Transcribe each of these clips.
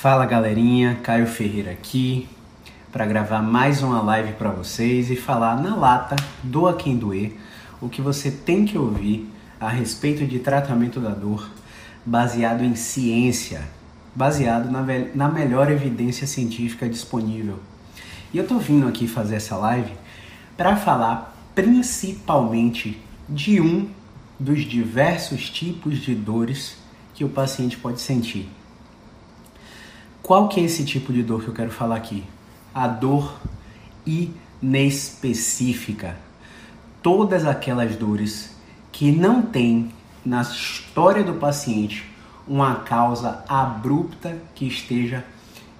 Fala galerinha, Caio Ferreira aqui para gravar mais uma live para vocês e falar na lata, doa quem doer, o que você tem que ouvir a respeito de tratamento da dor baseado em ciência, baseado na, na melhor evidência científica disponível. E eu tô vindo aqui fazer essa live para falar principalmente de um dos diversos tipos de dores que o paciente pode sentir. Qual que é esse tipo de dor que eu quero falar aqui? A dor inespecífica. Todas aquelas dores que não têm na história do paciente uma causa abrupta que esteja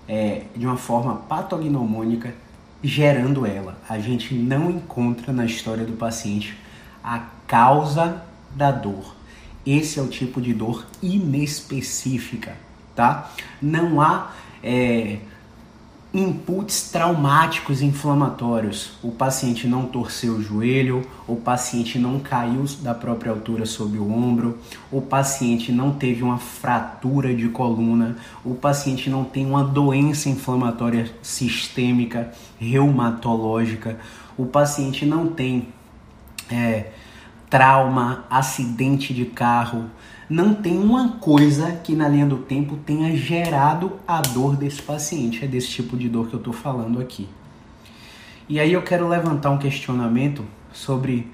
é, de uma forma patognomônica gerando ela. A gente não encontra na história do paciente a causa da dor. Esse é o tipo de dor inespecífica tá? Não há é, inputs traumáticos inflamatórios. O paciente não torceu o joelho, o paciente não caiu da própria altura sob o ombro, o paciente não teve uma fratura de coluna, o paciente não tem uma doença inflamatória sistêmica, reumatológica, o paciente não tem é, trauma, acidente de carro, não tem uma coisa que na linha do tempo tenha gerado a dor desse paciente. É desse tipo de dor que eu estou falando aqui. E aí eu quero levantar um questionamento sobre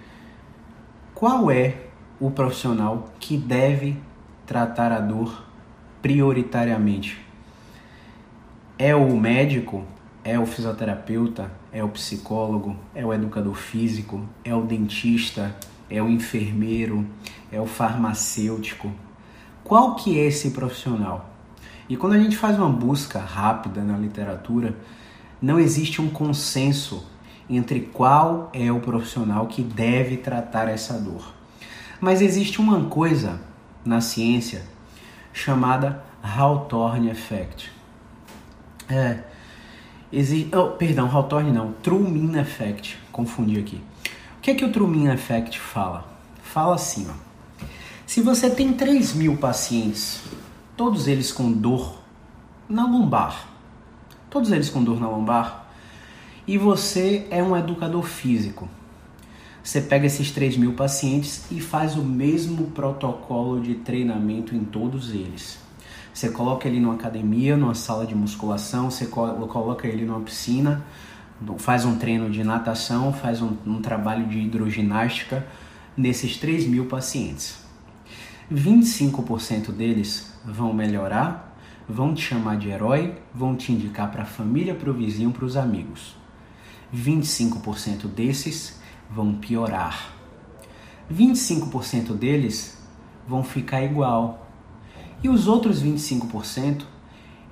qual é o profissional que deve tratar a dor prioritariamente. É o médico? É o fisioterapeuta? É o psicólogo? É o educador físico? É o dentista? É o enfermeiro, é o farmacêutico. Qual que é esse profissional? E quando a gente faz uma busca rápida na literatura, não existe um consenso entre qual é o profissional que deve tratar essa dor. Mas existe uma coisa na ciência chamada Hawthorne Effect. É, oh, perdão, Hawthorne não, Truman Effect, confundi aqui que é que o Truman Effect fala? Fala assim, ó. Se você tem 3 mil pacientes, todos eles com dor na lombar, todos eles com dor na lombar, e você é um educador físico, você pega esses 3 mil pacientes e faz o mesmo protocolo de treinamento em todos eles. Você coloca ele numa academia, numa sala de musculação, você coloca ele numa piscina, faz um treino de natação, faz um, um trabalho de hidroginástica nesses 3 mil pacientes. 25% deles vão melhorar, vão te chamar de herói, vão te indicar para a família, para o vizinho, para os amigos. 25% desses vão piorar. 25% deles vão ficar igual. E os outros 25%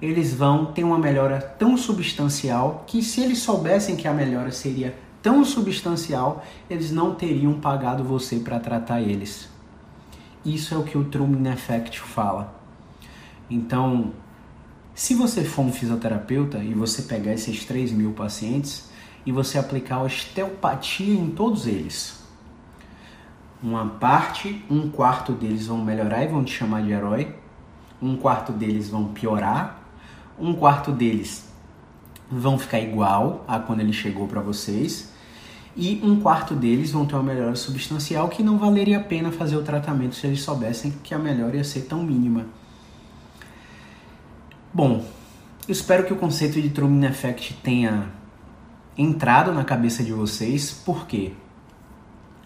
eles vão ter uma melhora tão substancial que se eles soubessem que a melhora seria tão substancial, eles não teriam pagado você para tratar eles. Isso é o que o Truman Effect fala. Então, se você for um fisioterapeuta e você pegar esses 3 mil pacientes e você aplicar osteopatia em todos eles, uma parte, um quarto deles vão melhorar e vão te chamar de herói, um quarto deles vão piorar um quarto deles vão ficar igual a quando ele chegou para vocês e um quarto deles vão ter uma melhora substancial que não valeria a pena fazer o tratamento se eles soubessem que a melhora ia ser tão mínima. Bom, eu espero que o conceito de Truman Effect tenha entrado na cabeça de vocês. Por quê?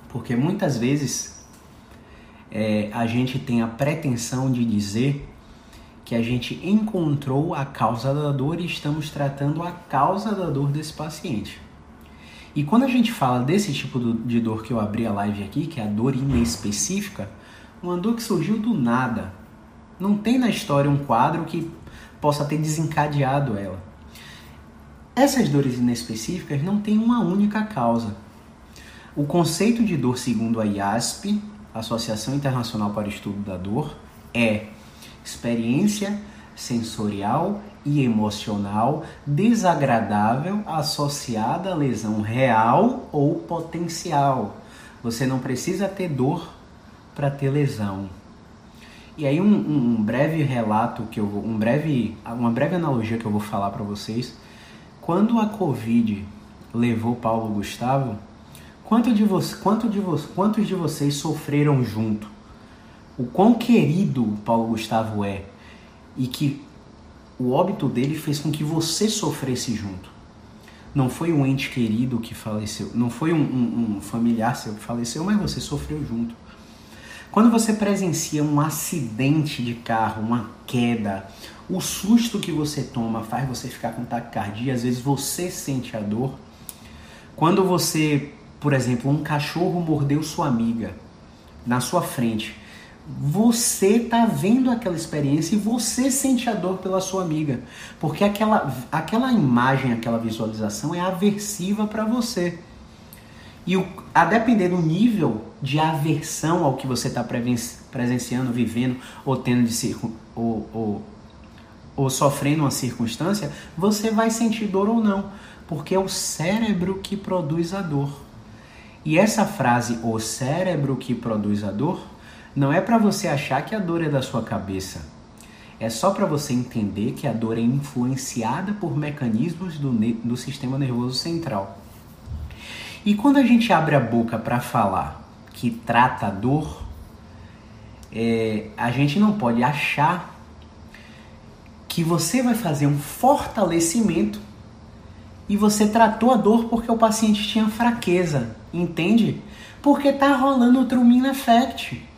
Porque muitas vezes é, a gente tem a pretensão de dizer que a gente encontrou a causa da dor e estamos tratando a causa da dor desse paciente. E quando a gente fala desse tipo de dor que eu abri a live aqui, que é a dor inespecífica, uma dor que surgiu do nada. Não tem na história um quadro que possa ter desencadeado ela. Essas dores inespecíficas não têm uma única causa. O conceito de dor, segundo a IASP, Associação Internacional para o Estudo da Dor, é experiência sensorial e emocional desagradável associada a lesão real ou potencial. Você não precisa ter dor para ter lesão. E aí um, um, breve relato que eu um breve uma breve analogia que eu vou falar para vocês. Quando a Covid levou Paulo Gustavo, quanto de vo, quanto de vo, quantos de vocês sofreram junto? O quão querido Paulo Gustavo é e que o óbito dele fez com que você sofresse junto. Não foi um ente querido que faleceu, não foi um, um, um familiar seu que faleceu, mas você sofreu junto. Quando você presencia um acidente de carro, uma queda, o susto que você toma faz você ficar com taquicardia, às vezes você sente a dor. Quando você, por exemplo, um cachorro mordeu sua amiga na sua frente, você tá vendo aquela experiência e você sente a dor pela sua amiga, porque aquela, aquela imagem, aquela visualização é aversiva para você. E o, a depender do nível de aversão ao que você está presenciando, vivendo ou tendo de circun, ou, ou, ou sofrendo uma circunstância, você vai sentir dor ou não, porque é o cérebro que produz a dor. E essa frase, o cérebro que produz a dor, não é para você achar que a dor é da sua cabeça. É só para você entender que a dor é influenciada por mecanismos do, do sistema nervoso central. E quando a gente abre a boca para falar que trata a dor, é, a gente não pode achar que você vai fazer um fortalecimento e você tratou a dor porque o paciente tinha fraqueza, entende? Porque tá rolando o Trumin Effect.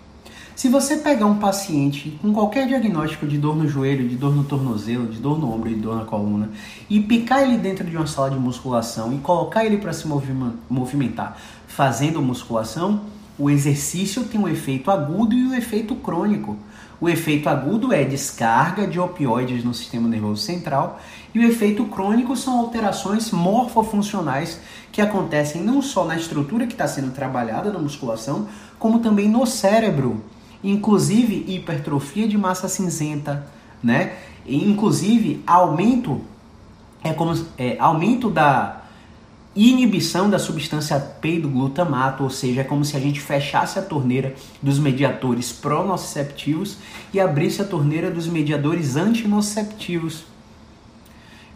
Se você pegar um paciente com qualquer diagnóstico de dor no joelho, de dor no tornozelo, de dor no ombro, de dor na coluna, e picar ele dentro de uma sala de musculação e colocar ele para se movimentar fazendo musculação, o exercício tem um efeito agudo e um efeito crônico. O efeito agudo é descarga de opioides no sistema nervoso central e o efeito crônico são alterações morfofuncionais que acontecem não só na estrutura que está sendo trabalhada na musculação, como também no cérebro inclusive hipertrofia de massa cinzenta, né? E, inclusive aumento é como é, aumento da inibição da substância peidoglutamato, ou seja, é como se a gente fechasse a torneira dos mediadores pronociceptivos e abrisse a torneira dos mediadores antinociceptivos.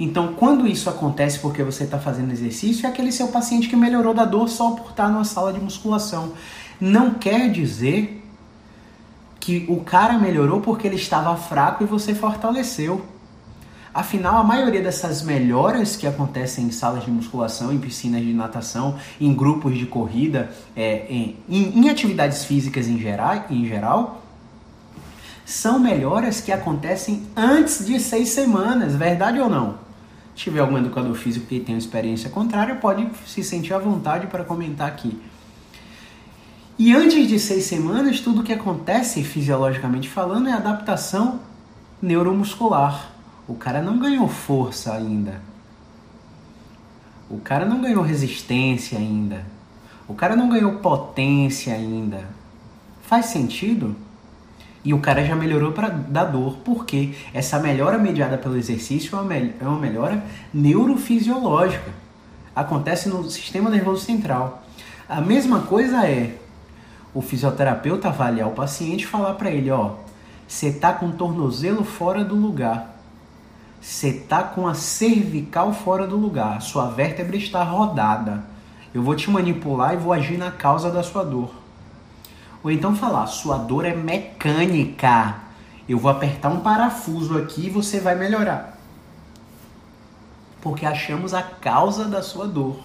Então, quando isso acontece porque você está fazendo exercício, é aquele seu paciente que melhorou da dor só por estar numa sala de musculação. Não quer dizer que o cara melhorou porque ele estava fraco e você fortaleceu. Afinal, a maioria dessas melhoras que acontecem em salas de musculação, em piscinas de natação, em grupos de corrida, é, em, em, atividades físicas em geral, em geral, são melhoras que acontecem antes de seis semanas, verdade ou não? Se tiver algum educador físico que tenha experiência contrária, pode se sentir à vontade para comentar aqui. E antes de seis semanas, tudo o que acontece fisiologicamente falando é adaptação neuromuscular. O cara não ganhou força ainda. O cara não ganhou resistência ainda. O cara não ganhou potência ainda. Faz sentido? E o cara já melhorou para da dor, porque essa melhora mediada pelo exercício é uma, é uma melhora neurofisiológica. Acontece no sistema nervoso central. A mesma coisa é o fisioterapeuta avaliar o paciente e falar para ele, ó, você tá com o tornozelo fora do lugar. Você tá com a cervical fora do lugar. Sua vértebra está rodada. Eu vou te manipular e vou agir na causa da sua dor. Ou então falar, sua dor é mecânica. Eu vou apertar um parafuso aqui e você vai melhorar. Porque achamos a causa da sua dor.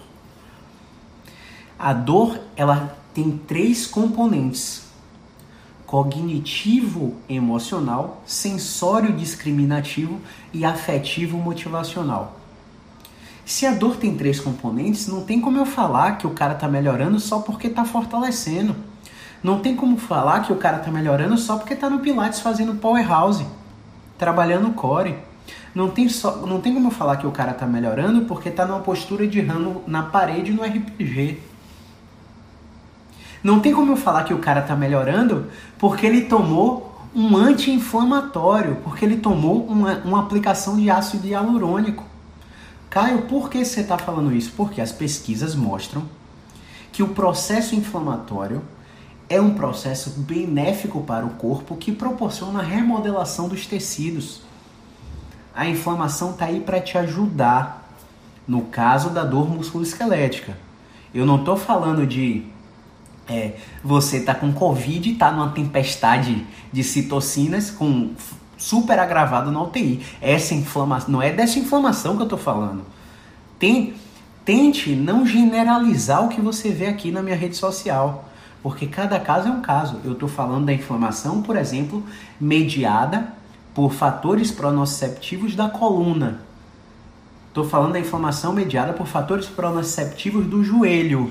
A dor, ela tem três componentes: cognitivo emocional, sensório discriminativo e afetivo motivacional. Se a dor tem três componentes, não tem como eu falar que o cara está melhorando só porque está fortalecendo. Não tem como falar que o cara está melhorando só porque está no Pilates fazendo powerhouse, trabalhando core. Não tem, só, não tem como falar que o cara tá melhorando porque tá numa postura de rano na parede no RPG. Não tem como eu falar que o cara tá melhorando porque ele tomou um anti-inflamatório, porque ele tomou uma, uma aplicação de ácido hialurônico. Caio, por que você está falando isso? Porque as pesquisas mostram que o processo inflamatório é um processo benéfico para o corpo que proporciona a remodelação dos tecidos. A inflamação está aí para te ajudar no caso da dor musculoesquelética. Eu não estou falando de é, você tá com Covid, tá numa tempestade de citocinas com super agravado na UTI. Essa inflamação, não é dessa inflamação que eu tô falando. Tem, tente não generalizar o que você vê aqui na minha rede social, porque cada caso é um caso. Eu tô falando da inflamação, por exemplo, mediada por fatores pronoceptivos da coluna. Tô falando da inflamação mediada por fatores pronoceptivos do joelho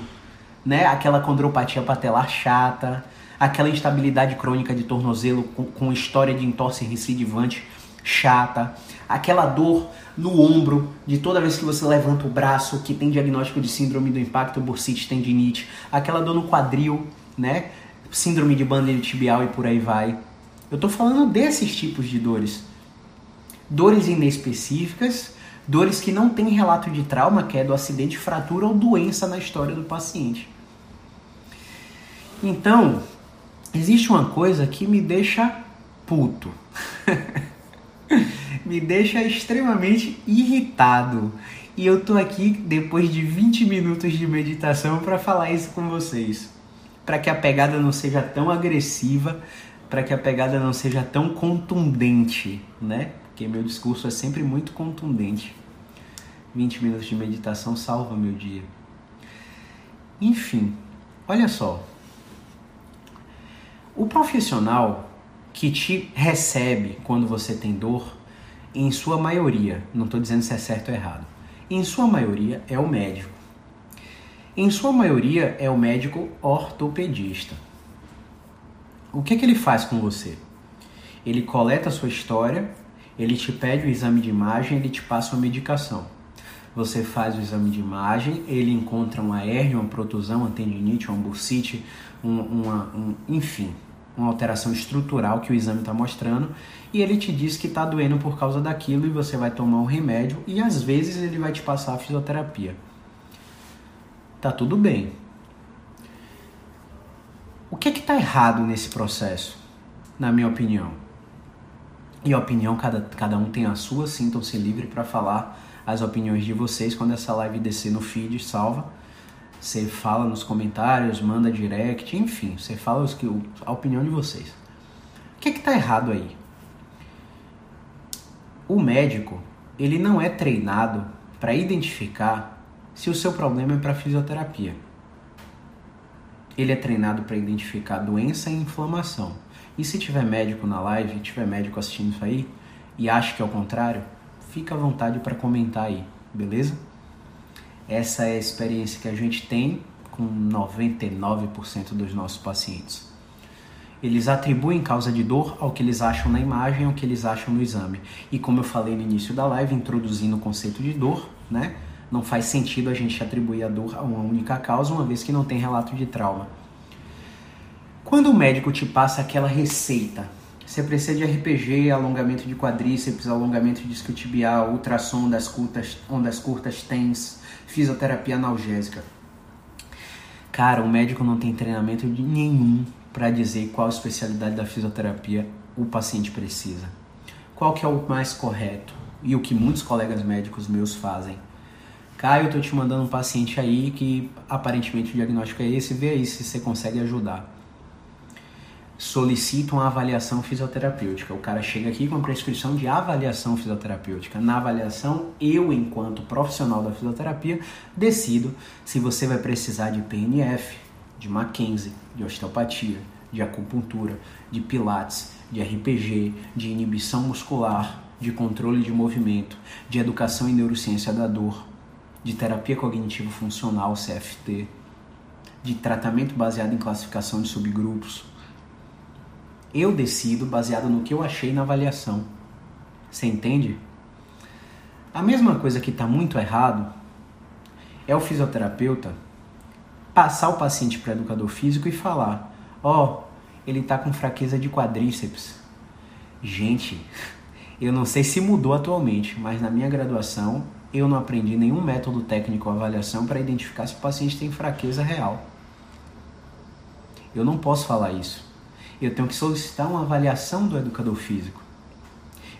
né? Aquela condropatia patelar chata, aquela instabilidade crônica de tornozelo com, com história de entorse recidivante chata, aquela dor no ombro de toda vez que você levanta o braço, que tem diagnóstico de síndrome do impacto bursite tendinite, aquela dor no quadril, né? Síndrome de banda tibial e por aí vai. Eu tô falando desses tipos de dores. Dores inespecíficas, dores que não têm relato de trauma, que é do acidente, fratura ou doença na história do paciente. Então, existe uma coisa que me deixa puto. me deixa extremamente irritado. E eu tô aqui depois de 20 minutos de meditação para falar isso com vocês. Para que a pegada não seja tão agressiva, para que a pegada não seja tão contundente, né? Porque meu discurso é sempre muito contundente. 20 minutos de meditação salva meu dia. Enfim, olha só, o profissional que te recebe quando você tem dor, em sua maioria, não estou dizendo se é certo ou errado, em sua maioria é o médico. Em sua maioria é o médico ortopedista. O que, que ele faz com você? Ele coleta a sua história, ele te pede o exame de imagem, ele te passa uma medicação. Você faz o exame de imagem, ele encontra uma hérnia, uma protusão, uma tendinite, uma bursite, um, uma, um, enfim, uma alteração estrutural que o exame está mostrando e ele te diz que está doendo por causa daquilo e você vai tomar um remédio e às vezes ele vai te passar a fisioterapia. Tá tudo bem. O que é que está errado nesse processo, na minha opinião? E a opinião, cada, cada um tem a sua, sintam-se livre para falar as opiniões de vocês quando essa live descer no feed, salva você fala nos comentários, manda direct, enfim, você fala os que, a opinião de vocês. O que é está errado aí? O médico, ele não é treinado para identificar se o seu problema é para fisioterapia. Ele é treinado para identificar doença e inflamação. E se tiver médico na live, tiver médico assistindo isso aí e acha que é o contrário, fica à vontade para comentar aí, beleza? Essa é a experiência que a gente tem com 99% dos nossos pacientes. Eles atribuem causa de dor ao que eles acham na imagem, ao que eles acham no exame. E como eu falei no início da live, introduzindo o conceito de dor, né? Não faz sentido a gente atribuir a dor a uma única causa, uma vez que não tem relato de trauma. Quando o médico te passa aquela receita, você precisa de RPG, alongamento de quadríceps, alongamento de isquiotibial, ultrassom ondas curtas, ondas curtas TENS, fisioterapia analgésica. Cara, o médico não tem treinamento nenhum para dizer qual especialidade da fisioterapia o paciente precisa. Qual que é o mais correto e o que muitos colegas médicos meus fazem. Caio, eu tô te mandando um paciente aí que aparentemente o diagnóstico é esse, vê aí se você consegue ajudar solicita uma avaliação fisioterapêutica. O cara chega aqui com a prescrição de avaliação fisioterapêutica. Na avaliação, eu, enquanto profissional da fisioterapia, decido se você vai precisar de PNF, de Mackenzie, de osteopatia, de acupuntura, de pilates, de RPG, de inibição muscular, de controle de movimento, de educação em neurociência da dor, de terapia cognitivo funcional, CFT, de tratamento baseado em classificação de subgrupos, eu decido baseado no que eu achei na avaliação. Você entende? A mesma coisa que está muito errado é o fisioterapeuta passar o paciente para o educador físico e falar: Ó, oh, ele está com fraqueza de quadríceps. Gente, eu não sei se mudou atualmente, mas na minha graduação eu não aprendi nenhum método técnico ou avaliação para identificar se o paciente tem fraqueza real. Eu não posso falar isso. Eu tenho que solicitar uma avaliação do educador físico.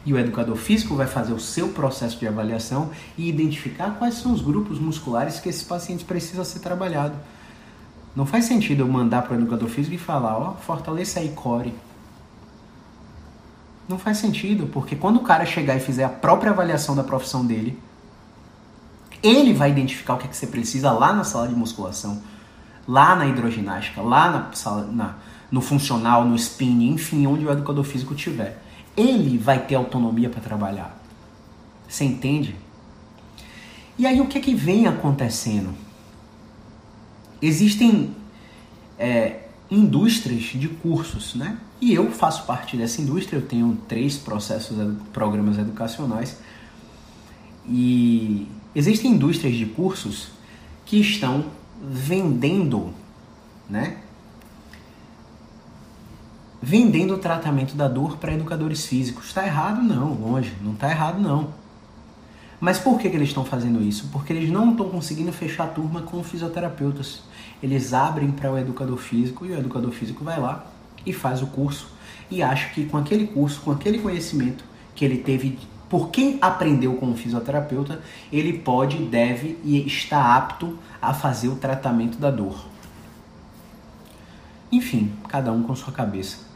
E o educador físico vai fazer o seu processo de avaliação e identificar quais são os grupos musculares que esse paciente precisa ser trabalhado. Não faz sentido eu mandar para o educador físico e falar, ó, oh, fortaleça aí core. Não faz sentido, porque quando o cara chegar e fizer a própria avaliação da profissão dele, ele vai identificar o que, é que você precisa lá na sala de musculação, lá na hidroginástica, lá na sala, na, no funcional, no spinning, enfim, onde o educador físico estiver. Ele vai ter autonomia para trabalhar. Você entende? E aí o que é que vem acontecendo? Existem é, indústrias de cursos, né? E eu faço parte dessa indústria, eu tenho três processos, programas educacionais. E existem indústrias de cursos que estão vendendo, né? Vendendo o tratamento da dor para educadores físicos. Está errado? Não, longe, não está errado não. Mas por que, que eles estão fazendo isso? Porque eles não estão conseguindo fechar a turma com fisioterapeutas. Eles abrem para o educador físico e o educador físico vai lá e faz o curso e acha que com aquele curso, com aquele conhecimento que ele teve por quem aprendeu com o fisioterapeuta, ele pode, deve e está apto a fazer o tratamento da dor. Enfim, cada um com sua cabeça.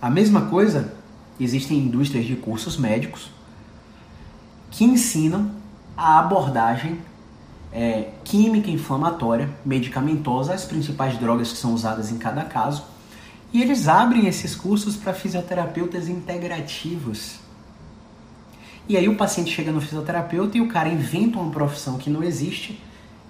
A mesma coisa, existem indústrias de cursos médicos que ensinam a abordagem é, química inflamatória, medicamentosa, as principais drogas que são usadas em cada caso. E eles abrem esses cursos para fisioterapeutas integrativos. E aí o paciente chega no fisioterapeuta e o cara inventa uma profissão que não existe,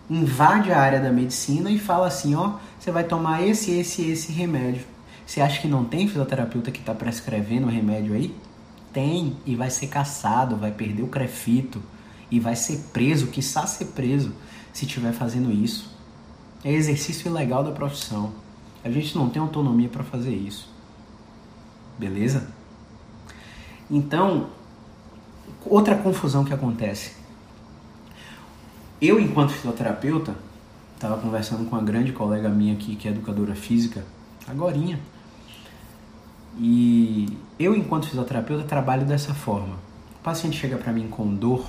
invade a área da medicina e fala assim, ó, você vai tomar esse, esse, esse remédio. Você acha que não tem fisioterapeuta que está prescrevendo o remédio aí? Tem e vai ser caçado, vai perder o crefito e vai ser preso, quiçá ser preso, se estiver fazendo isso. É exercício ilegal da profissão. A gente não tem autonomia para fazer isso. Beleza? Então, outra confusão que acontece. Eu, enquanto fisioterapeuta, estava conversando com uma grande colega minha aqui, que é educadora física, agorinha. E eu, enquanto fisioterapeuta, trabalho dessa forma. O paciente chega para mim com dor,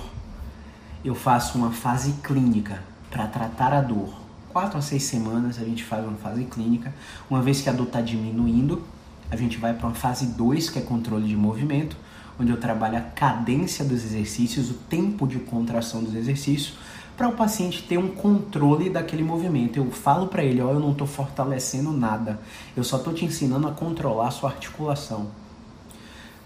eu faço uma fase clínica para tratar a dor. Quatro a seis semanas a gente faz uma fase clínica. Uma vez que a dor está diminuindo, a gente vai para uma fase 2, que é controle de movimento, onde eu trabalho a cadência dos exercícios, o tempo de contração dos exercícios, para o paciente ter um controle daquele movimento. Eu falo para ele, ó, eu não estou fortalecendo nada, eu só estou te ensinando a controlar a sua articulação.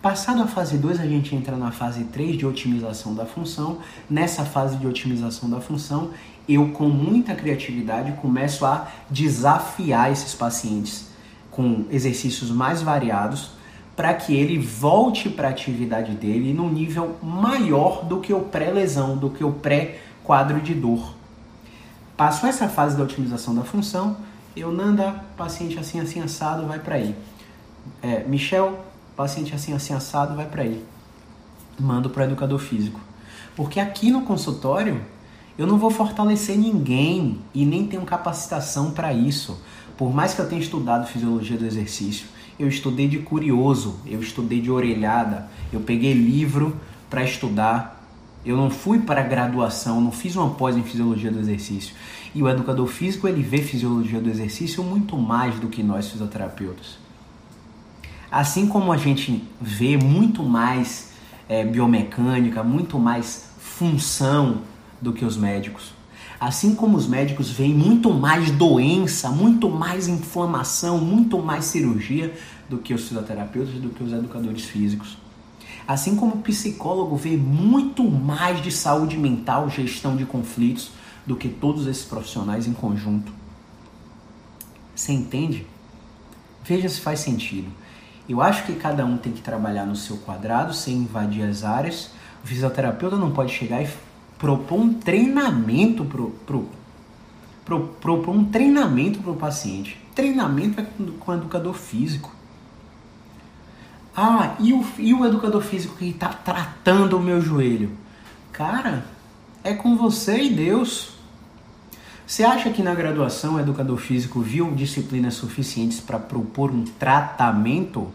Passado a fase 2, a gente entra na fase 3 de otimização da função. Nessa fase de otimização da função, eu com muita criatividade começo a desafiar esses pacientes com exercícios mais variados para que ele volte para a atividade dele num nível maior do que o pré-lesão, do que o pré-quadro de dor. Passou essa fase da otimização da função, eu Nanda, paciente assim, assim, assado, vai para aí. É, Michel, paciente assim, assim, assado, vai para aí. Mando para o educador físico. Porque aqui no consultório, eu não vou fortalecer ninguém e nem tenho capacitação para isso. Por mais que eu tenha estudado fisiologia do exercício, eu estudei de curioso, eu estudei de orelhada, eu peguei livro para estudar. Eu não fui para graduação, não fiz uma pós em fisiologia do exercício. E o educador físico, ele vê fisiologia do exercício muito mais do que nós fisioterapeutas. Assim como a gente vê muito mais é, biomecânica, muito mais função do que os médicos. Assim como os médicos veem muito mais doença, muito mais inflamação, muito mais cirurgia do que os fisioterapeutas, do que os educadores físicos. Assim como o psicólogo vê muito mais de saúde mental, gestão de conflitos, do que todos esses profissionais em conjunto. Você entende? Veja se faz sentido. Eu acho que cada um tem que trabalhar no seu quadrado sem invadir as áreas, O fisioterapeuta não pode chegar e propor um treinamento pro, pro, pro, propor um treinamento para o paciente. Treinamento é com o educador físico. Ah, e o, e o educador físico que está tratando o meu joelho? Cara, é com você e Deus. Você acha que na graduação o educador físico viu disciplinas suficientes para propor um tratamento?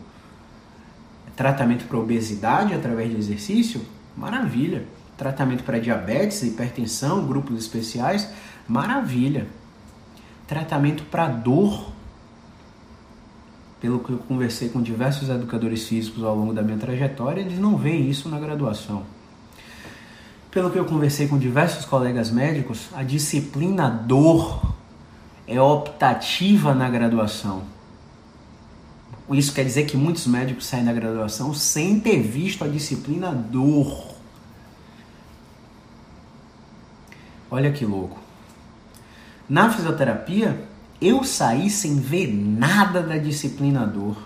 Tratamento para obesidade através de exercício? Maravilha. Tratamento para diabetes, hipertensão, grupos especiais? Maravilha. Tratamento para dor? Pelo que eu conversei com diversos educadores físicos ao longo da minha trajetória, eles não veem isso na graduação. Pelo que eu conversei com diversos colegas médicos, a disciplina dor é optativa na graduação. Isso quer dizer que muitos médicos saem da graduação sem ter visto a disciplina dor. Olha que louco. Na fisioterapia, eu saí sem ver nada da disciplina dor.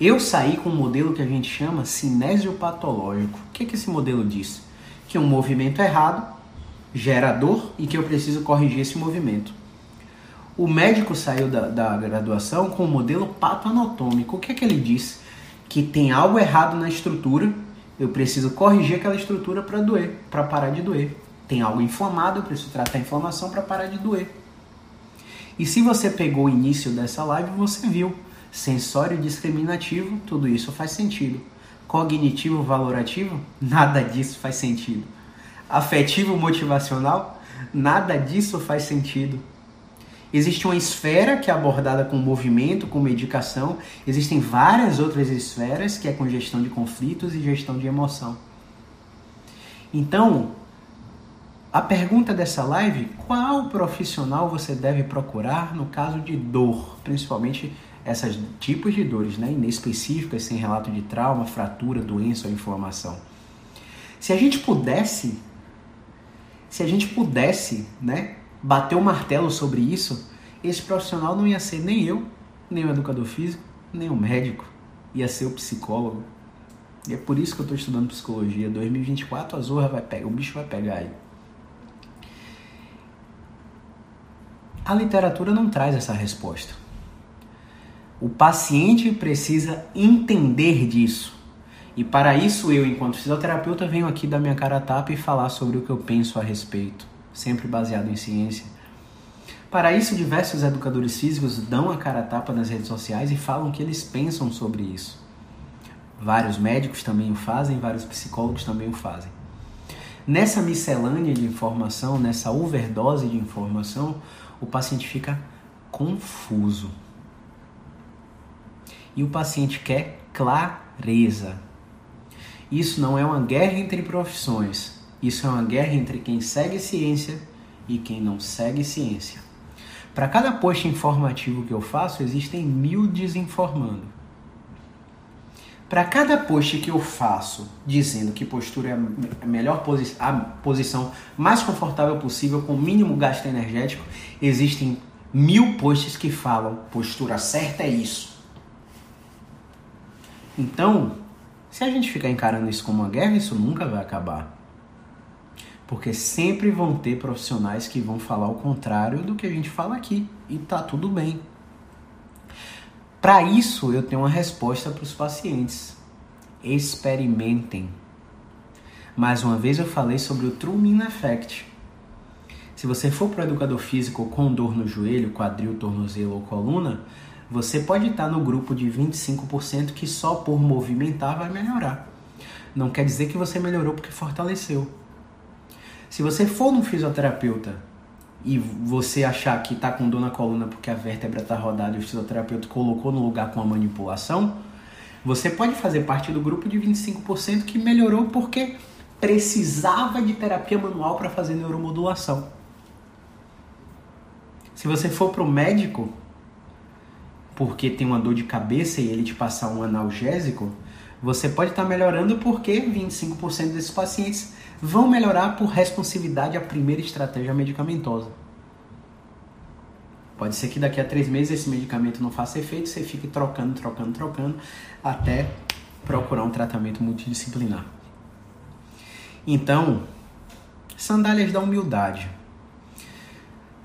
Eu saí com um modelo que a gente chama cinésio patológico. O que, que esse modelo diz? que um movimento errado gera dor e que eu preciso corrigir esse movimento. O médico saiu da, da graduação com o modelo patoanatômico. O que é que ele diz? Que tem algo errado na estrutura, eu preciso corrigir aquela estrutura para doer, para parar de doer. Tem algo inflamado, eu preciso tratar a inflamação para parar de doer. E se você pegou o início dessa live, você viu sensório discriminativo, tudo isso faz sentido cognitivo valorativo? Nada disso faz sentido. Afetivo motivacional? Nada disso faz sentido. Existe uma esfera que é abordada com movimento, com medicação. Existem várias outras esferas que é com gestão de conflitos e gestão de emoção. Então, a pergunta dessa live: qual profissional você deve procurar no caso de dor, principalmente esses tipos de dores, né, inespecíficas, sem relato de trauma, fratura, doença ou inflamação. Se a gente pudesse, se a gente pudesse, né, bater o martelo sobre isso, esse profissional não ia ser nem eu, nem o educador físico, nem o médico, ia ser o psicólogo. E é por isso que eu estou estudando psicologia. 2024 a zorra vai pegar, o bicho vai pegar aí. A literatura não traz essa resposta. O paciente precisa entender disso. E para isso eu, enquanto fisioterapeuta, venho aqui dar minha cara a tapa e falar sobre o que eu penso a respeito, sempre baseado em ciência. Para isso, diversos educadores físicos dão a cara a tapa nas redes sociais e falam que eles pensam sobre isso. Vários médicos também o fazem, vários psicólogos também o fazem. Nessa miscelânea de informação, nessa overdose de informação, o paciente fica confuso. E o paciente quer clareza. Isso não é uma guerra entre profissões. Isso é uma guerra entre quem segue ciência e quem não segue ciência. Para cada post informativo que eu faço, existem mil desinformando. Para cada post que eu faço dizendo que postura é a melhor posi a posição mais confortável possível com o mínimo gasto energético, existem mil posts que falam postura certa é isso. Então, se a gente ficar encarando isso como uma guerra, isso nunca vai acabar. Porque sempre vão ter profissionais que vão falar o contrário do que a gente fala aqui. E tá tudo bem. Para isso, eu tenho uma resposta para os pacientes. Experimentem. Mais uma vez eu falei sobre o Truman Effect. Se você for para o educador físico com dor no joelho, quadril, tornozelo ou coluna, você pode estar no grupo de 25% que só por movimentar vai melhorar. Não quer dizer que você melhorou porque fortaleceu. Se você for no fisioterapeuta e você achar que está com dor na coluna porque a vértebra está rodada e o fisioterapeuta colocou no lugar com a manipulação, você pode fazer parte do grupo de 25% que melhorou porque precisava de terapia manual para fazer neuromodulação. Se você for para o médico, porque tem uma dor de cabeça e ele te passar um analgésico, você pode estar melhorando porque 25% desses pacientes vão melhorar por responsividade à primeira estratégia medicamentosa. Pode ser que daqui a três meses esse medicamento não faça efeito, você fique trocando, trocando, trocando, até procurar um tratamento multidisciplinar. Então, sandálias da humildade.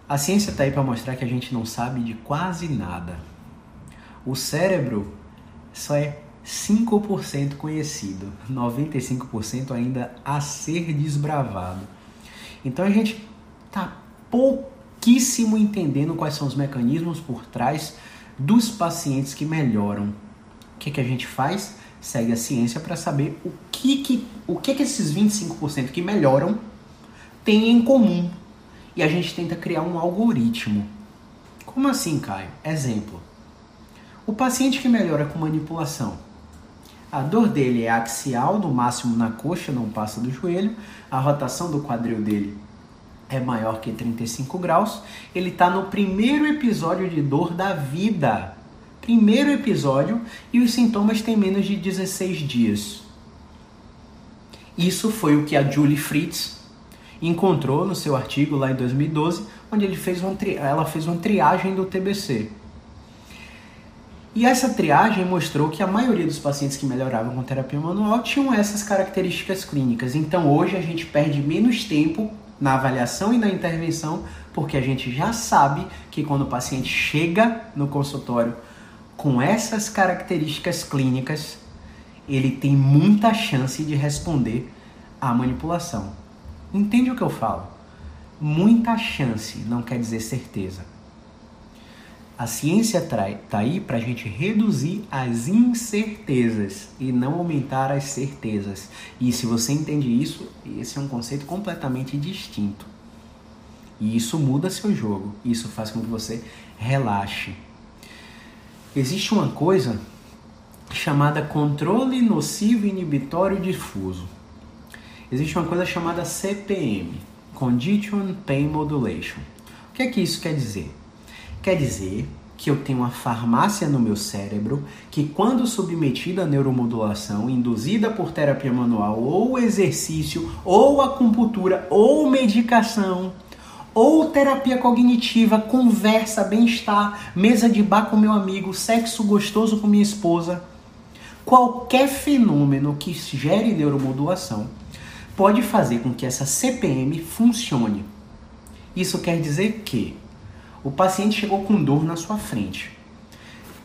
A ciência está aí para mostrar que a gente não sabe de quase nada. O cérebro só é 5% conhecido, 95% ainda a ser desbravado. Então a gente está pouquíssimo entendendo quais são os mecanismos por trás dos pacientes que melhoram. O que, que a gente faz? Segue a ciência para saber o que, que, o que, que esses 25% que melhoram têm em comum. E a gente tenta criar um algoritmo. Como assim, Caio? Exemplo. O paciente que melhora com manipulação, a dor dele é axial, no máximo na coxa, não passa do joelho. A rotação do quadril dele é maior que 35 graus. Ele está no primeiro episódio de dor da vida. Primeiro episódio e os sintomas têm menos de 16 dias. Isso foi o que a Julie Fritz encontrou no seu artigo lá em 2012, onde ele fez uma, ela fez uma triagem do TBC. E essa triagem mostrou que a maioria dos pacientes que melhoravam com terapia manual tinham essas características clínicas. Então hoje a gente perde menos tempo na avaliação e na intervenção, porque a gente já sabe que quando o paciente chega no consultório com essas características clínicas, ele tem muita chance de responder à manipulação. Entende o que eu falo? Muita chance não quer dizer certeza. A ciência está aí para a gente reduzir as incertezas e não aumentar as certezas. E se você entende isso, esse é um conceito completamente distinto. E isso muda seu jogo. Isso faz com que você relaxe. Existe uma coisa chamada controle nocivo inibitório difuso. Existe uma coisa chamada CPM, Condition Pain Modulation. O que é que isso quer dizer? Quer dizer que eu tenho uma farmácia no meu cérebro que, quando submetida à neuromodulação, induzida por terapia manual, ou exercício, ou acupuntura, ou medicação, ou terapia cognitiva, conversa, bem-estar, mesa de bar com meu amigo, sexo gostoso com minha esposa, qualquer fenômeno que gere neuromodulação pode fazer com que essa CPM funcione. Isso quer dizer que o paciente chegou com dor na sua frente.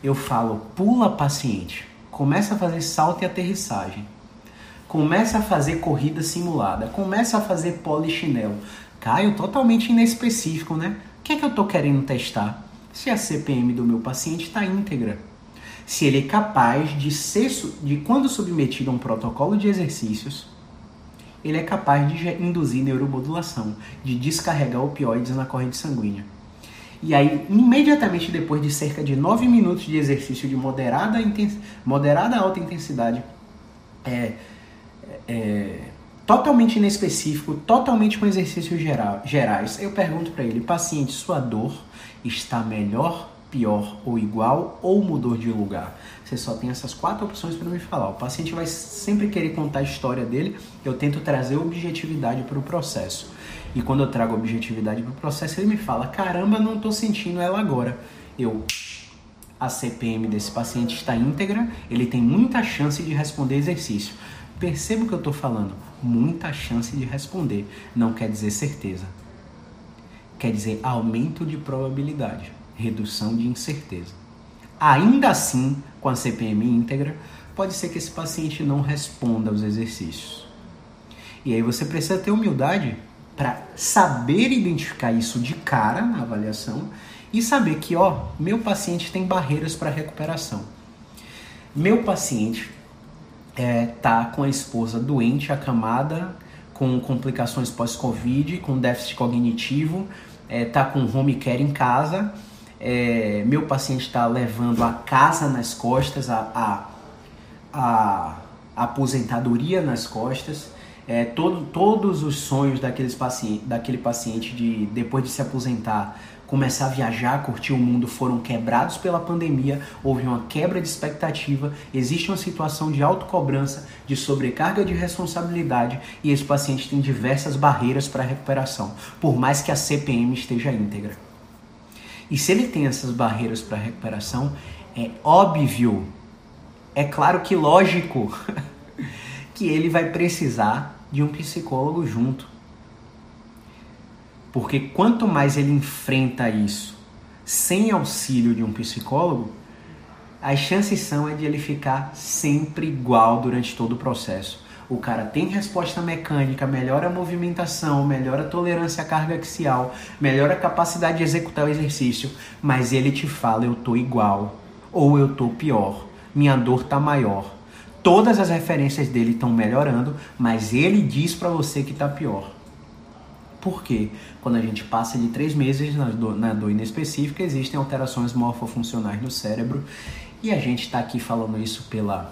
Eu falo, pula paciente. Começa a fazer salto e aterrissagem. Começa a fazer corrida simulada. Começa a fazer polichinelo. Caio, totalmente inespecífico, né? O que é que eu estou querendo testar? Se a CPM do meu paciente está íntegra. Se ele é capaz de ser, de quando submetido a um protocolo de exercícios, ele é capaz de induzir neuromodulação, de descarregar opioides na corrente sanguínea. E aí, imediatamente depois de cerca de 9 minutos de exercício de moderada, moderada alta intensidade, é, é, totalmente inespecífico, totalmente com exercícios geral, gerais, eu pergunto para ele, paciente, sua dor está melhor, pior ou igual ou mudou de lugar? Você só tem essas quatro opções para me falar. O paciente vai sempre querer contar a história dele, eu tento trazer objetividade para o processo. E quando eu trago objetividade para o processo, ele me fala: caramba, não estou sentindo ela agora. Eu. A CPM desse paciente está íntegra, ele tem muita chance de responder exercício. Perceba o que eu estou falando. Muita chance de responder. Não quer dizer certeza. Quer dizer aumento de probabilidade, redução de incerteza. Ainda assim, com a CPM íntegra, pode ser que esse paciente não responda aos exercícios. E aí você precisa ter humildade para saber identificar isso de cara na avaliação e saber que, ó, meu paciente tem barreiras para recuperação. Meu paciente é, tá com a esposa doente, acamada, com complicações pós-Covid, com déficit cognitivo, é, tá com home care em casa. É, meu paciente está levando a casa nas costas, a, a, a aposentadoria nas costas é, todo, todos os sonhos daqueles paciente, daquele paciente de depois de se aposentar começar a viajar, curtir o mundo foram quebrados pela pandemia, houve uma quebra de expectativa, existe uma situação de autocobrança, de sobrecarga de responsabilidade e esse paciente tem diversas barreiras para recuperação, por mais que a CPM esteja íntegra. E se ele tem essas barreiras para recuperação, é óbvio, é claro que lógico, que ele vai precisar de um psicólogo junto. Porque quanto mais ele enfrenta isso sem auxílio de um psicólogo, as chances são é de ele ficar sempre igual durante todo o processo. O cara tem resposta mecânica, melhora a movimentação, melhora a tolerância à carga axial, melhora a capacidade de executar o exercício, mas ele te fala eu tô igual ou eu tô pior, minha dor tá maior. Todas as referências dele estão melhorando, mas ele diz para você que tá pior. Por quê? Quando a gente passa de três meses na dor, na dor inespecífica, existem alterações morfofuncionais no cérebro e a gente está aqui falando isso pela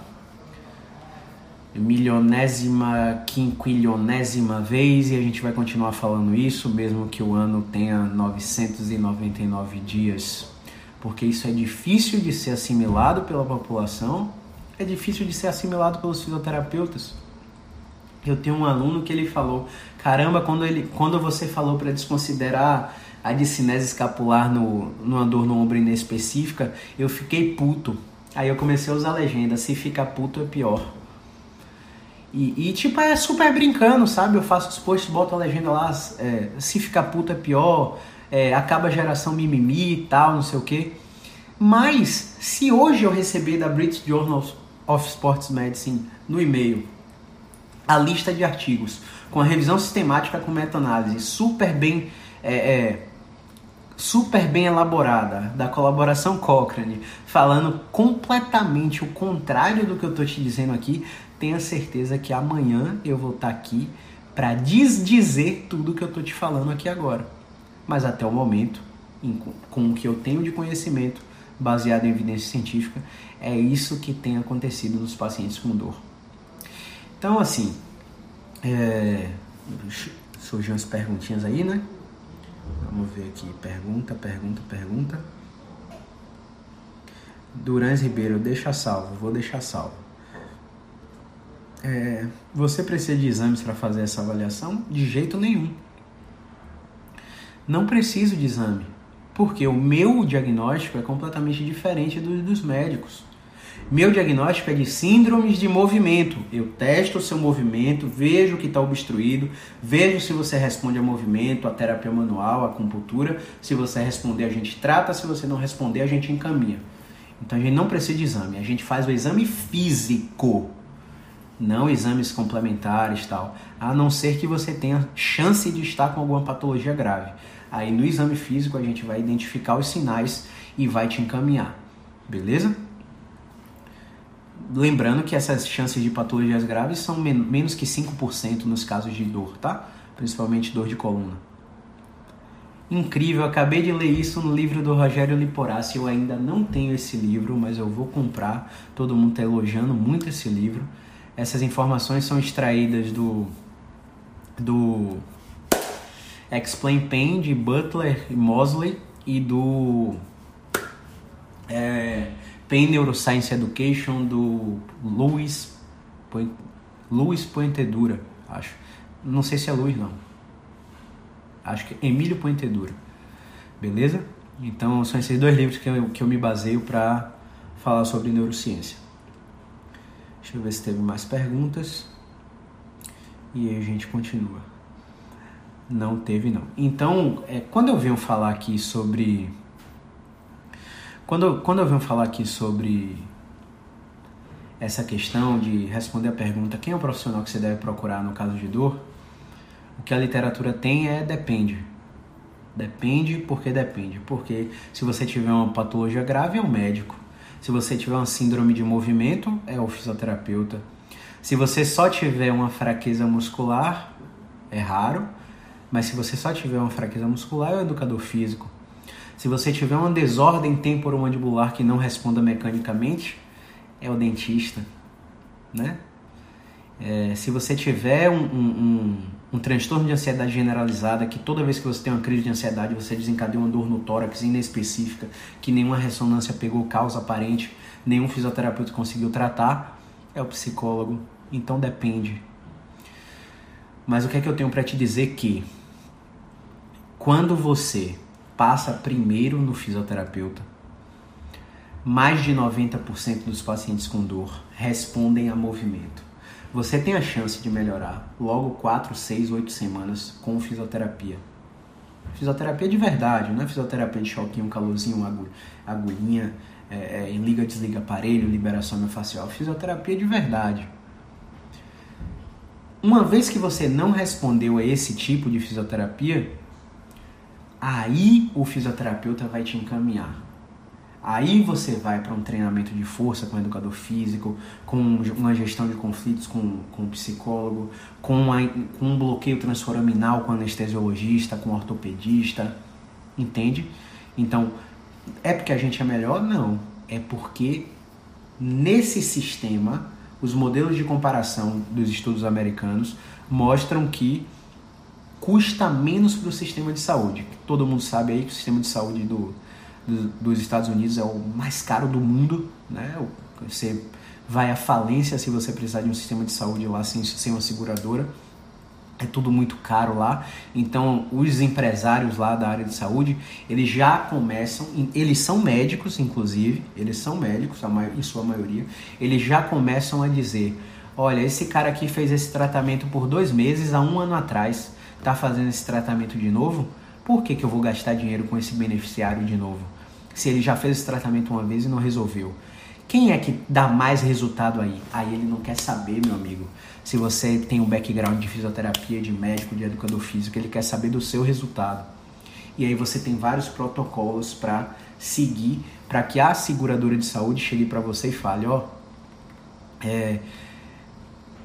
milionésima, quinquilionésima vez e a gente vai continuar falando isso mesmo que o ano tenha 999 dias, porque isso é difícil de ser assimilado pela população, é difícil de ser assimilado pelos fisioterapeutas. Eu tenho um aluno que ele falou: caramba, quando, ele, quando você falou para desconsiderar a discinese escapular no, numa dor no ombro inespecífica, eu fiquei puto. Aí eu comecei a usar a legenda: se fica puto é pior. E, e, tipo, é super brincando, sabe? Eu faço os posts, boto a legenda lá: é, se ficar puto é pior, é, acaba a geração mimimi e tal, não sei o que. Mas, se hoje eu receber da British Journal of Sports Medicine no e-mail a lista de artigos com a revisão sistemática com meta-análise super bem é, é, super bem elaborada da colaboração Cochrane, falando completamente o contrário do que eu estou te dizendo aqui, tenha certeza que amanhã eu vou estar tá aqui para desdizer tudo que eu estou te falando aqui agora. Mas até o momento, com o que eu tenho de conhecimento baseado em evidência científica, é isso que tem acontecido nos pacientes com dor. Então, assim, é, surgiu umas perguntinhas aí, né? Vamos ver aqui. Pergunta, pergunta, pergunta. Durães Ribeiro, deixa salvo, vou deixar salvo. É, você precisa de exames para fazer essa avaliação? De jeito nenhum. Não preciso de exame, porque o meu diagnóstico é completamente diferente do, dos médicos. Meu diagnóstico é de síndromes de movimento. Eu testo o seu movimento, vejo o que está obstruído, vejo se você responde a movimento, a terapia manual, a acupuntura. Se você responder, a gente trata. Se você não responder, a gente encaminha. Então a gente não precisa de exame, a gente faz o exame físico, não exames complementares tal. A não ser que você tenha chance de estar com alguma patologia grave. Aí no exame físico a gente vai identificar os sinais e vai te encaminhar. Beleza? Lembrando que essas chances de patologias graves são men menos que 5% nos casos de dor, tá? Principalmente dor de coluna. Incrível, acabei de ler isso no livro do Rogério Liporassi. Eu ainda não tenho esse livro, mas eu vou comprar. Todo mundo está elogiando muito esse livro. Essas informações são extraídas do do Explain Pain de Butler e Mosley e do é, Pain Neuroscience Education do Luiz Luiz Poentedura, acho. Não sei se é Luiz não. Acho que é Emílio Poentedura. Beleza? Então são esses dois livros que eu, que eu me baseio para falar sobre neurociência. Deixa eu ver se teve mais perguntas. E aí a gente continua. Não teve não. Então, é, quando eu venho falar aqui sobre quando, quando eu venho falar aqui sobre essa questão de responder a pergunta quem é o profissional que você deve procurar no caso de dor, o que a literatura tem é depende. Depende porque depende. Porque se você tiver uma patologia grave, é um médico. Se você tiver uma síndrome de movimento, é o fisioterapeuta. Se você só tiver uma fraqueza muscular, é raro. Mas se você só tiver uma fraqueza muscular, é o educador físico. Se você tiver uma desordem temporomandibular que não responda mecanicamente, é o dentista, né? É, se você tiver um, um, um, um, transtorno de ansiedade generalizada, que toda vez que você tem uma crise de ansiedade você desencadeia uma dor no tórax inespecífica, que nenhuma ressonância pegou causa aparente, nenhum fisioterapeuta conseguiu tratar, é o psicólogo. Então depende. Mas o que é que eu tenho para te dizer que quando você passa primeiro no fisioterapeuta. Mais de 90% dos pacientes com dor respondem a movimento. você tem a chance de melhorar logo 4, 6, 8 semanas com fisioterapia. Fisioterapia de verdade, não é fisioterapia de choquinho, calorzinho, agulhinha, é, é, liga, desliga aparelho, liberação miofascial. Fisioterapia de verdade. Uma vez que você não respondeu a esse tipo de fisioterapia, aí o fisioterapeuta vai te encaminhar. Aí você vai para um treinamento de força com um educador físico, com uma gestão de conflitos com, com um psicólogo, com, uma, com um bloqueio transforaminal com anestesiologista, com ortopedista, entende? Então, é porque a gente é melhor? Não. É porque nesse sistema, os modelos de comparação dos estudos americanos mostram que custa menos para o sistema de saúde. Todo mundo sabe aí que o sistema de saúde do, do, dos Estados Unidos é o mais caro do mundo, né? Você vai à falência se você precisar de um sistema de saúde lá sem, sem uma seguradora é tudo muito caro lá. Então, os empresários lá da área de saúde, eles já começam, eles são médicos, inclusive, eles são médicos, em sua maioria, eles já começam a dizer: olha, esse cara aqui fez esse tratamento por dois meses, há um ano atrás, está fazendo esse tratamento de novo, por que, que eu vou gastar dinheiro com esse beneficiário de novo? Se ele já fez esse tratamento uma vez e não resolveu. Quem é que dá mais resultado aí? Aí ele não quer saber, meu amigo. Se você tem um background de fisioterapia, de médico, de educador físico, ele quer saber do seu resultado. E aí você tem vários protocolos para seguir, para que a seguradora de saúde chegue para você e fale, ó, é,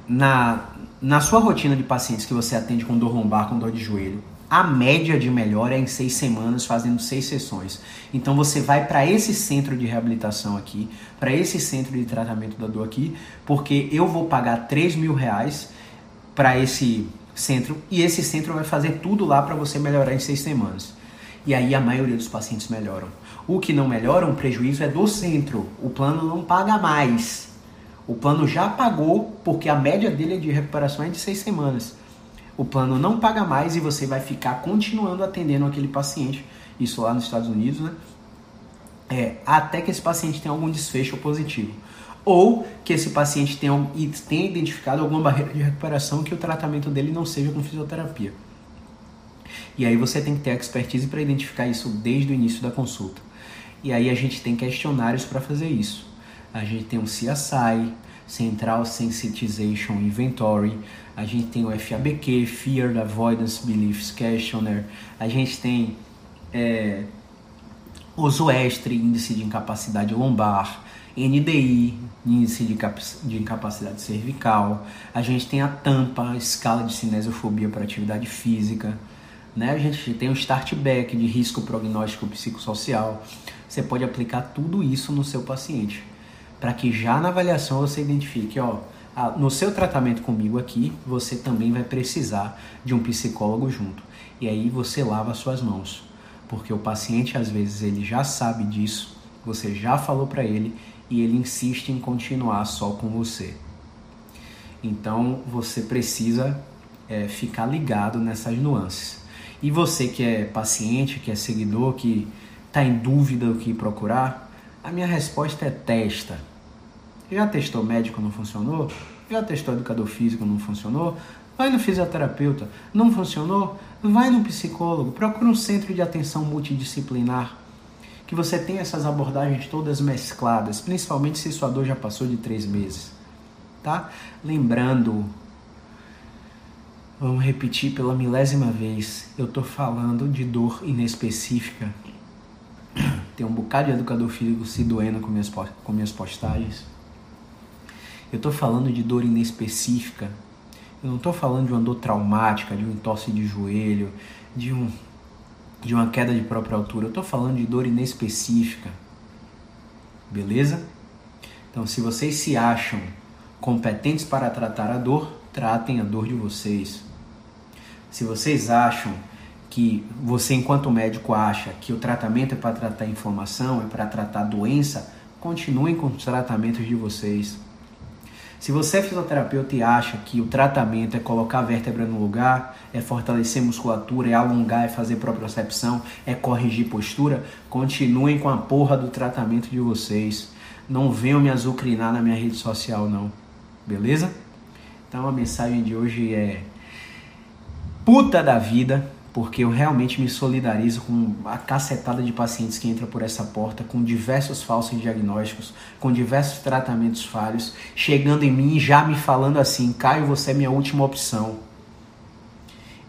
na, na sua rotina de pacientes que você atende com dor lombar, com dor de joelho, a média de melhora é em seis semanas, fazendo seis sessões. Então você vai para esse centro de reabilitação aqui, para esse centro de tratamento da dor aqui, porque eu vou pagar 3 mil reais para esse centro e esse centro vai fazer tudo lá para você melhorar em seis semanas. E aí a maioria dos pacientes melhoram. O que não melhora, um prejuízo é do centro. O plano não paga mais. O plano já pagou porque a média dele de recuperação é de seis semanas o plano não paga mais e você vai ficar continuando atendendo aquele paciente, isso lá nos Estados Unidos, né? É, até que esse paciente tenha algum desfecho positivo. Ou que esse paciente tenha, tenha identificado alguma barreira de recuperação que o tratamento dele não seja com fisioterapia. E aí você tem que ter expertise para identificar isso desde o início da consulta. E aí a gente tem questionários para fazer isso. A gente tem um CSI, Central Sensitization Inventory, a gente tem o FABQ, Fear Avoidance Beliefs Questionnaire, a gente tem é, o ZOESTRE, Índice de Incapacidade Lombar, NDI, Índice de, de Incapacidade Cervical, a gente tem a TAMPA, Escala de Cinesiofobia para Atividade Física, né? a gente tem o StartBack, de Risco Prognóstico Psicossocial, você pode aplicar tudo isso no seu paciente para que já na avaliação você identifique, ó, no seu tratamento comigo aqui, você também vai precisar de um psicólogo junto. E aí você lava suas mãos, porque o paciente às vezes ele já sabe disso, você já falou para ele e ele insiste em continuar só com você. Então você precisa é, ficar ligado nessas nuances. E você que é paciente, que é seguidor, que está em dúvida o que procurar, a minha resposta é testa. Já testou médico, não funcionou? Já testou educador físico, não funcionou? Vai no fisioterapeuta, não funcionou? Vai no psicólogo, procura um centro de atenção multidisciplinar. Que você tenha essas abordagens todas mescladas, principalmente se sua dor já passou de três meses. Tá? Lembrando, vamos repetir pela milésima vez, eu tô falando de dor inespecífica. Tem um bocado de educador físico se doendo com minhas, com minhas postagens. Eu estou falando de dor inespecífica. Eu não estou falando de uma dor traumática, de um entorse de joelho, de, um, de uma queda de própria altura. Eu estou falando de dor inespecífica. Beleza? Então, se vocês se acham competentes para tratar a dor, tratem a dor de vocês. Se vocês acham que você, enquanto médico, acha que o tratamento é para tratar inflamação, é para tratar doença, continuem com os tratamentos de vocês. Se você é fisioterapeuta e acha que o tratamento é colocar a vértebra no lugar, é fortalecer musculatura, é alongar, é fazer propriocepção, é corrigir postura, continuem com a porra do tratamento de vocês. Não venham me azucrinar na minha rede social, não. Beleza? Então a mensagem de hoje é puta da vida, porque eu realmente me solidarizo com a cacetada de pacientes que entram por essa porta com diversos falsos diagnósticos, com diversos tratamentos falhos, chegando em mim e já me falando assim: Caio, você é minha última opção.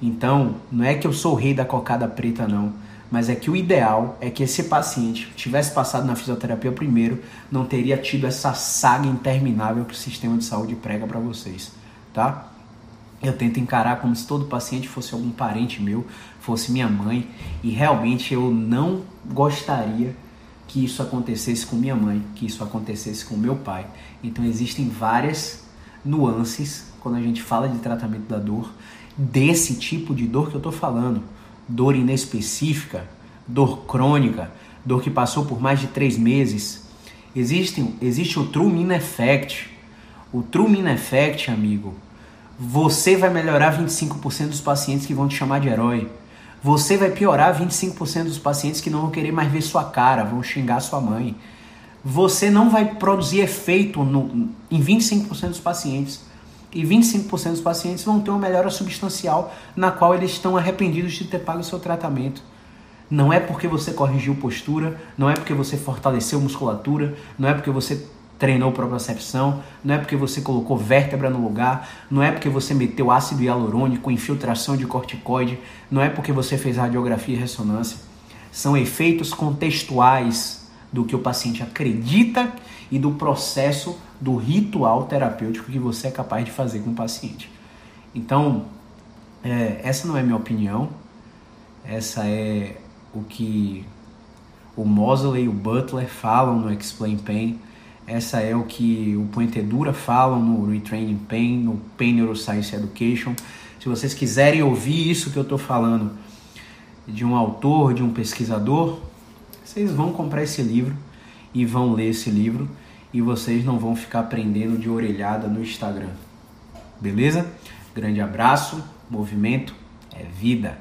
Então, não é que eu sou o rei da cocada preta, não, mas é que o ideal é que esse paciente tivesse passado na fisioterapia primeiro, não teria tido essa saga interminável que o sistema de saúde prega para vocês, tá? Eu tento encarar como se todo paciente fosse algum parente meu, fosse minha mãe, e realmente eu não gostaria que isso acontecesse com minha mãe, que isso acontecesse com meu pai. Então existem várias nuances quando a gente fala de tratamento da dor, desse tipo de dor que eu estou falando. Dor inespecífica, dor crônica, dor que passou por mais de três meses. Existe, existe o True Mean Effect. O True Mean Effect, amigo, você vai melhorar 25% dos pacientes que vão te chamar de herói. Você vai piorar 25% dos pacientes que não vão querer mais ver sua cara, vão xingar sua mãe. Você não vai produzir efeito no, em 25% dos pacientes. E 25% dos pacientes vão ter uma melhora substancial na qual eles estão arrependidos de ter pago o seu tratamento. Não é porque você corrigiu postura, não é porque você fortaleceu musculatura, não é porque você treinou propriocepção, não é porque você colocou vértebra no lugar, não é porque você meteu ácido hialurônico, infiltração de corticoide, não é porque você fez radiografia e ressonância. São efeitos contextuais do que o paciente acredita e do processo do ritual terapêutico que você é capaz de fazer com o paciente. Então, é, essa não é minha opinião, essa é o que o Mosley e o Butler falam no Explain Pain essa é o que o Poentedura fala no Retraining Pain, no Pain Neuroscience Education. Se vocês quiserem ouvir isso que eu estou falando de um autor, de um pesquisador, vocês vão comprar esse livro e vão ler esse livro e vocês não vão ficar aprendendo de orelhada no Instagram. Beleza? Grande abraço, movimento é vida.